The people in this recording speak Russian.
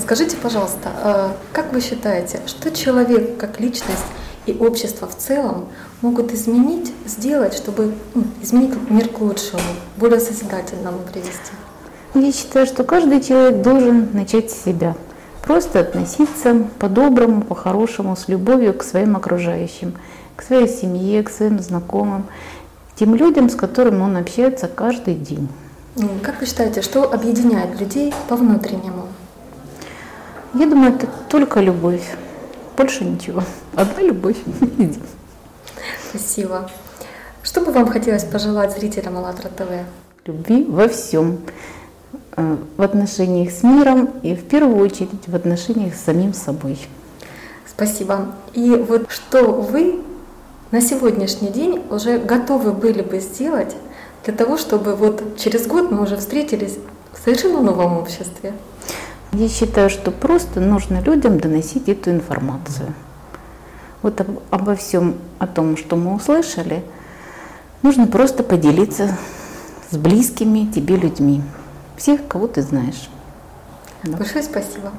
Скажите, пожалуйста, э, как вы считаете, что человек как личность и общество в целом могут изменить, сделать, чтобы ну, изменить мир к лучшему, более созидательному привести? Я считаю, что каждый человек должен начать с себя. Просто относиться по-доброму, по-хорошему, с любовью к своим окружающим, к своей семье, к своим знакомым, к тем людям, с которыми он общается каждый день. Как вы считаете, что объединяет людей по внутреннему? Я думаю, это только любовь. Больше ничего. Одна любовь. Спасибо. Что бы вам хотелось пожелать зрителям АЛЛАТРА ТВ? Любви во всем. Э, в отношениях с миром и в первую очередь в отношениях с самим собой. Спасибо. И вот что вы на сегодняшний день уже готовы были бы сделать для того, чтобы вот через год мы уже встретились в совершенно новом обществе? Я считаю, что просто нужно людям доносить эту информацию. Вот об, обо всем о том, что мы услышали, нужно просто поделиться с близкими тебе людьми. Всех, кого ты знаешь. Большое спасибо.